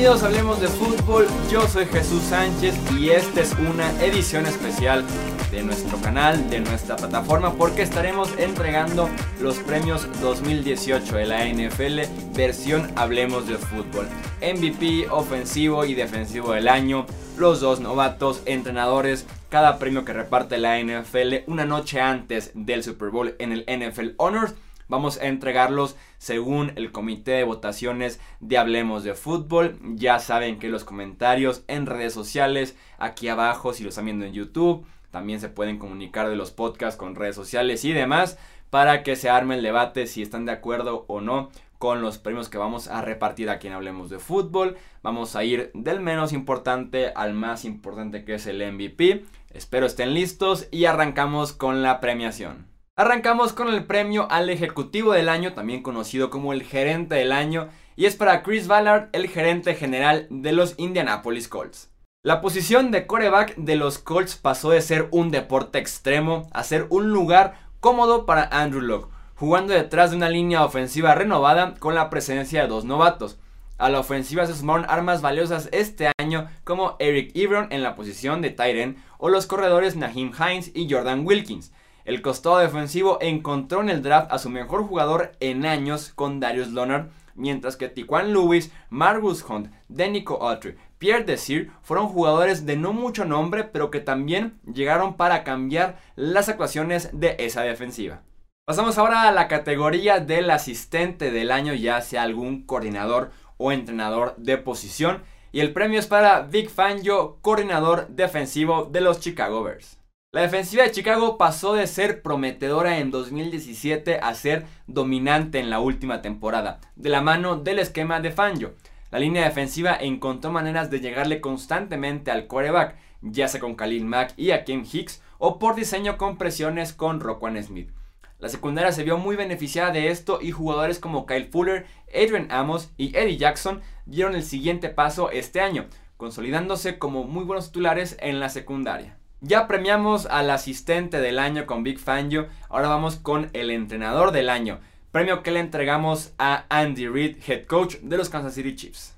Bienvenidos Hablemos de Fútbol, yo soy Jesús Sánchez y esta es una edición especial de nuestro canal, de nuestra plataforma, porque estaremos entregando los premios 2018 de la NFL versión Hablemos de Fútbol. MVP, ofensivo y defensivo del año, los dos novatos, entrenadores, cada premio que reparte la NFL una noche antes del Super Bowl en el NFL Honors Vamos a entregarlos según el comité de votaciones de Hablemos de Fútbol. Ya saben que los comentarios en redes sociales, aquí abajo, si lo están viendo en YouTube, también se pueden comunicar de los podcasts con redes sociales y demás para que se arme el debate si están de acuerdo o no con los premios que vamos a repartir aquí en Hablemos de Fútbol. Vamos a ir del menos importante al más importante que es el MVP. Espero estén listos y arrancamos con la premiación. Arrancamos con el premio al Ejecutivo del Año, también conocido como el Gerente del Año, y es para Chris Ballard, el gerente general de los Indianapolis Colts. La posición de coreback de los Colts pasó de ser un deporte extremo a ser un lugar cómodo para Andrew Locke, jugando detrás de una línea ofensiva renovada con la presencia de dos novatos. A la ofensiva se sumaron armas valiosas este año como Eric Ebron en la posición de Tyren o los corredores Naheem Hines y Jordan Wilkins. El costado defensivo encontró en el draft a su mejor jugador en años con Darius Leonard, mientras que Tiquan Lewis, Margus Hunt, Denico Autry, Pierre Desir fueron jugadores de no mucho nombre, pero que también llegaron para cambiar las actuaciones de esa defensiva. Pasamos ahora a la categoría del asistente del año, ya sea algún coordinador o entrenador de posición, y el premio es para Vic Fangio, coordinador defensivo de los Chicago Bears. La defensiva de Chicago pasó de ser prometedora en 2017 a ser dominante en la última temporada, de la mano del esquema de Fangio. La línea defensiva encontró maneras de llegarle constantemente al quarterback, ya sea con Khalil Mack y Akeem Hicks, o por diseño con presiones con Roquan Smith. La secundaria se vio muy beneficiada de esto y jugadores como Kyle Fuller, Adrian Amos y Eddie Jackson dieron el siguiente paso este año, consolidándose como muy buenos titulares en la secundaria. Ya premiamos al asistente del año con Big Fangio, ahora vamos con el entrenador del año, premio que le entregamos a Andy Reid, head coach de los Kansas City Chiefs.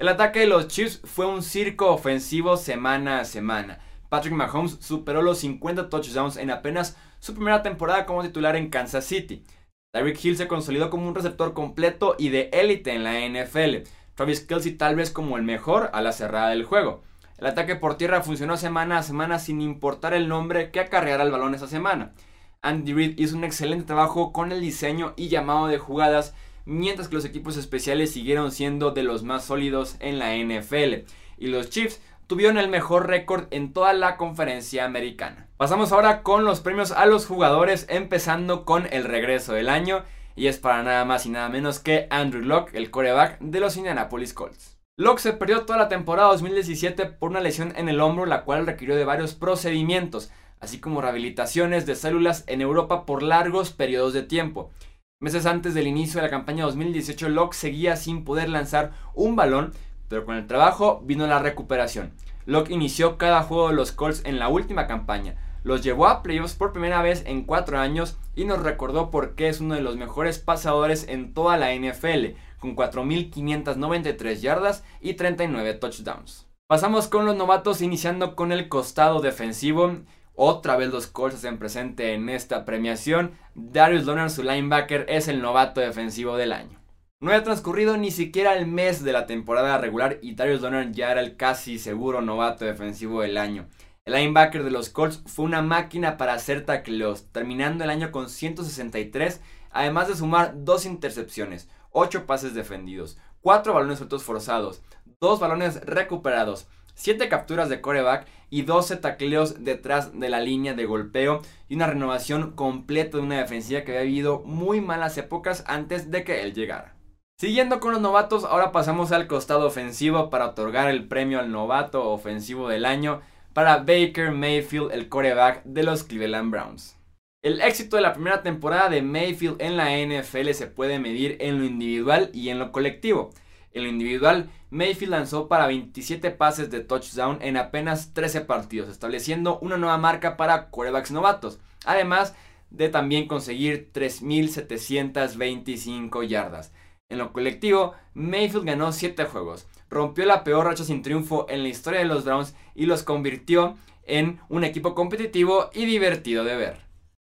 El ataque de los Chiefs fue un circo ofensivo semana a semana. Patrick Mahomes superó los 50 touchdowns en apenas su primera temporada como titular en Kansas City. Tyreek Hill se consolidó como un receptor completo y de élite en la NFL. Travis Kelsey tal vez como el mejor a la cerrada del juego. El ataque por tierra funcionó semana a semana sin importar el nombre que acarreara el balón esa semana. Andy Reid hizo un excelente trabajo con el diseño y llamado de jugadas, mientras que los equipos especiales siguieron siendo de los más sólidos en la NFL. Y los Chiefs tuvieron el mejor récord en toda la conferencia americana. Pasamos ahora con los premios a los jugadores, empezando con el regreso del año, y es para nada más y nada menos que Andrew Locke, el coreback de los Indianapolis Colts. Locke se perdió toda la temporada 2017 por una lesión en el hombro, la cual requirió de varios procedimientos, así como rehabilitaciones de células en Europa por largos periodos de tiempo. Meses antes del inicio de la campaña 2018, Locke seguía sin poder lanzar un balón, pero con el trabajo vino la recuperación. Locke inició cada juego de los Colts en la última campaña, los llevó a playoffs por primera vez en cuatro años y nos recordó por qué es uno de los mejores pasadores en toda la NFL, con 4.593 yardas y 39 touchdowns. Pasamos con los novatos iniciando con el costado defensivo. Otra vez los Colts hacen presente en esta premiación. Darius Leonard, su linebacker, es el novato defensivo del año. No había transcurrido ni siquiera el mes de la temporada regular y Darius Leonard ya era el casi seguro novato defensivo del año. El linebacker de los Colts fue una máquina para hacer tacleos, terminando el año con 163, además de sumar dos intercepciones, 8 pases defendidos, 4 balones sueltos forzados, 2 balones recuperados, 7 capturas de coreback y 12 tacleos detrás de la línea de golpeo y una renovación completa de una defensiva que había vivido muy malas épocas antes de que él llegara. Siguiendo con los novatos, ahora pasamos al costado ofensivo para otorgar el premio al novato ofensivo del año para Baker Mayfield, el coreback de los Cleveland Browns. El éxito de la primera temporada de Mayfield en la NFL se puede medir en lo individual y en lo colectivo. En lo individual, Mayfield lanzó para 27 pases de touchdown en apenas 13 partidos, estableciendo una nueva marca para quarterbacks novatos, además de también conseguir 3.725 yardas. En lo colectivo, Mayfield ganó 7 juegos, rompió la peor racha sin triunfo en la historia de los Browns y los convirtió en un equipo competitivo y divertido de ver.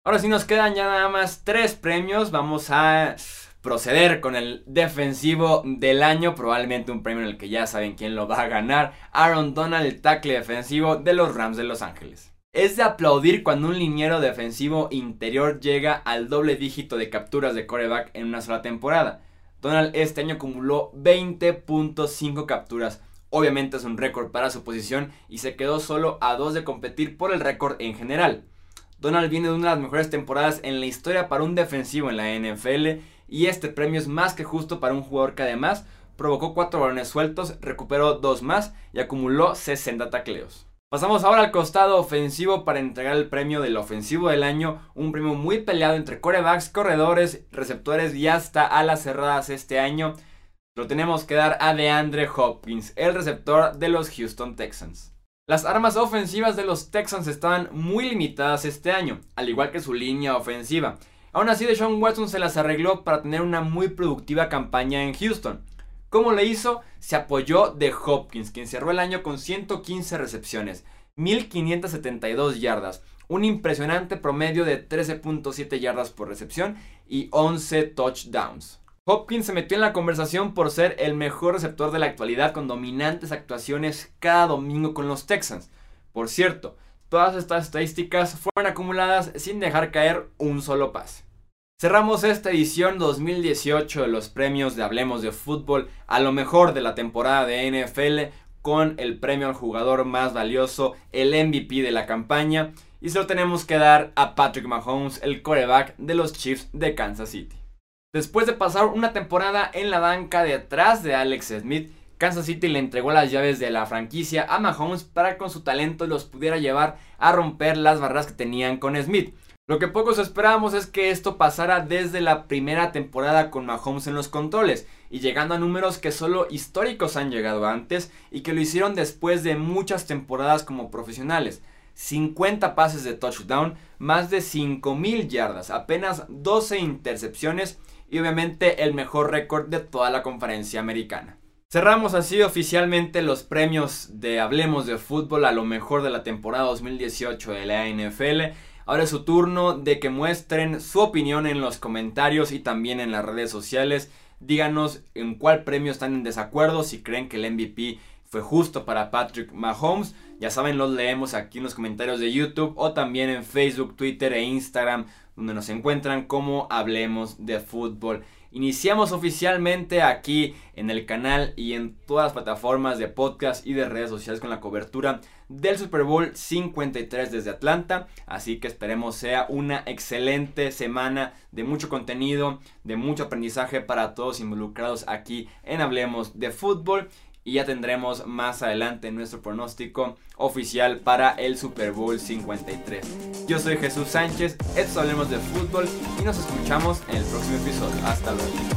Ahora sí nos quedan ya nada más tres premios, vamos a proceder con el defensivo del año, probablemente un premio en el que ya saben quién lo va a ganar, Aaron Donald, el tackle defensivo de los Rams de Los Ángeles. Es de aplaudir cuando un liniero defensivo interior llega al doble dígito de capturas de coreback en una sola temporada. Donald este año acumuló 20.5 capturas. Obviamente es un récord para su posición y se quedó solo a dos de competir por el récord en general. Donald viene de una de las mejores temporadas en la historia para un defensivo en la NFL y este premio es más que justo para un jugador que además provocó 4 balones sueltos, recuperó 2 más y acumuló 60 tacleos. Pasamos ahora al costado ofensivo para entregar el premio del ofensivo del año, un premio muy peleado entre corebacks, corredores, receptores y hasta alas cerradas este año. Lo tenemos que dar a DeAndre Hopkins, el receptor de los Houston Texans. Las armas ofensivas de los Texans estaban muy limitadas este año, al igual que su línea ofensiva. Aún así, Deshaun Watson se las arregló para tener una muy productiva campaña en Houston. ¿Cómo le hizo? Se apoyó de Hopkins, quien cerró el año con 115 recepciones, 1572 yardas, un impresionante promedio de 13.7 yardas por recepción y 11 touchdowns. Hopkins se metió en la conversación por ser el mejor receptor de la actualidad con dominantes actuaciones cada domingo con los Texans. Por cierto, todas estas estadísticas fueron acumuladas sin dejar caer un solo pase. Cerramos esta edición 2018 de los premios de Hablemos de Fútbol a lo mejor de la temporada de NFL con el premio al jugador más valioso, el MVP de la campaña, y se lo tenemos que dar a Patrick Mahomes, el coreback de los Chiefs de Kansas City. Después de pasar una temporada en la banca detrás de Alex Smith, Kansas City le entregó las llaves de la franquicia a Mahomes para que con su talento los pudiera llevar a romper las barreras que tenían con Smith. Lo que pocos esperábamos es que esto pasara desde la primera temporada con Mahomes en los controles y llegando a números que solo históricos han llegado antes y que lo hicieron después de muchas temporadas como profesionales. 50 pases de touchdown, más de 5000 yardas, apenas 12 intercepciones y obviamente el mejor récord de toda la conferencia americana. Cerramos así oficialmente los premios de Hablemos de Fútbol a lo mejor de la temporada 2018 de la NFL. Ahora es su turno de que muestren su opinión en los comentarios y también en las redes sociales. Díganos en cuál premio están en desacuerdo, si creen que el MVP fue justo para Patrick Mahomes. Ya saben, los leemos aquí en los comentarios de YouTube o también en Facebook, Twitter e Instagram donde nos encuentran como Hablemos de Fútbol. Iniciamos oficialmente aquí en el canal y en todas las plataformas de podcast y de redes sociales con la cobertura del Super Bowl 53 desde Atlanta. Así que esperemos sea una excelente semana de mucho contenido, de mucho aprendizaje para todos involucrados aquí en Hablemos de Fútbol y ya tendremos más adelante nuestro pronóstico oficial para el Super Bowl 53. Yo soy Jesús Sánchez, esto hablemos de fútbol y nos escuchamos en el próximo episodio. Hasta luego.